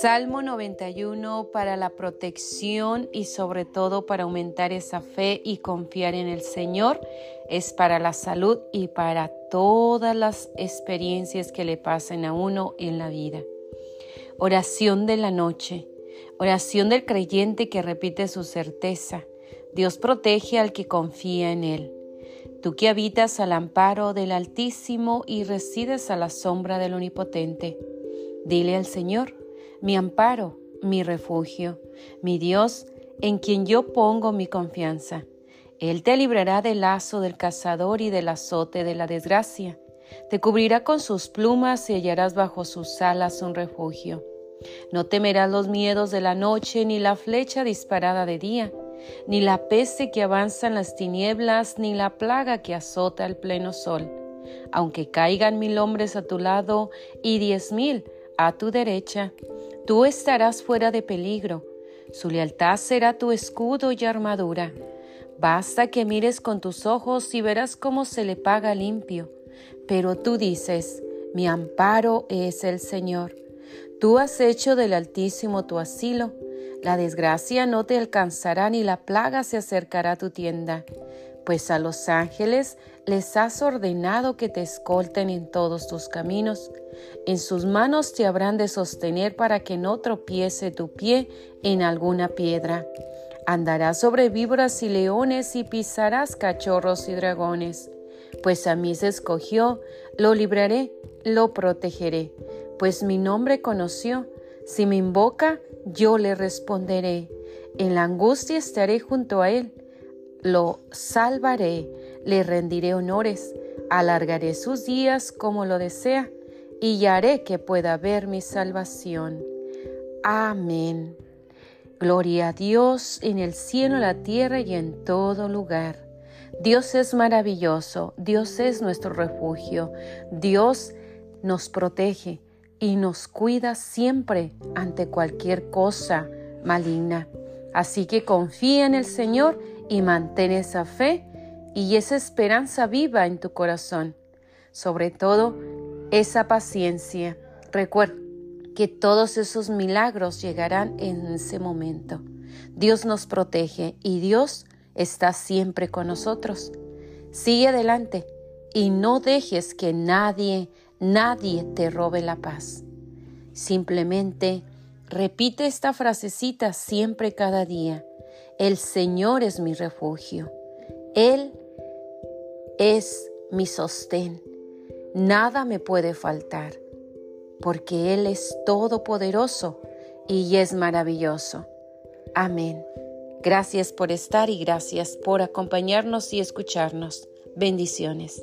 Salmo 91 para la protección y sobre todo para aumentar esa fe y confiar en el Señor es para la salud y para todas las experiencias que le pasen a uno en la vida. Oración de la noche, oración del creyente que repite su certeza. Dios protege al que confía en Él. Tú que habitas al amparo del Altísimo y resides a la sombra del Omnipotente, dile al Señor, mi amparo, mi refugio, mi Dios, en quien yo pongo mi confianza. Él te librará del lazo del cazador y del azote de la desgracia. Te cubrirá con sus plumas y hallarás bajo sus alas un refugio. No temerás los miedos de la noche, ni la flecha disparada de día, ni la peste que avanza en las tinieblas, ni la plaga que azota el pleno sol. Aunque caigan mil hombres a tu lado y diez mil a tu derecha, Tú estarás fuera de peligro, su lealtad será tu escudo y armadura. Basta que mires con tus ojos y verás cómo se le paga limpio. Pero tú dices, mi amparo es el Señor. Tú has hecho del Altísimo tu asilo. La desgracia no te alcanzará ni la plaga se acercará a tu tienda pues a los ángeles les has ordenado que te escolten en todos tus caminos. En sus manos te habrán de sostener para que no tropiece tu pie en alguna piedra. Andarás sobre víboras y leones y pisarás cachorros y dragones. Pues a mí se escogió, lo libraré, lo protegeré, pues mi nombre conoció. Si me invoca, yo le responderé. En la angustia estaré junto a él lo salvaré, le rendiré honores, alargaré sus días como lo desea, y haré que pueda ver mi salvación. Amén. Gloria a Dios en el cielo, la tierra y en todo lugar. Dios es maravilloso, Dios es nuestro refugio, Dios nos protege y nos cuida siempre ante cualquier cosa maligna. Así que confía en el Señor y mantén esa fe y esa esperanza viva en tu corazón. Sobre todo, esa paciencia. Recuerda que todos esos milagros llegarán en ese momento. Dios nos protege y Dios está siempre con nosotros. Sigue adelante y no dejes que nadie, nadie te robe la paz. Simplemente repite esta frasecita siempre cada día. El Señor es mi refugio. Él es mi sostén. Nada me puede faltar, porque Él es todopoderoso y es maravilloso. Amén. Gracias por estar y gracias por acompañarnos y escucharnos. Bendiciones.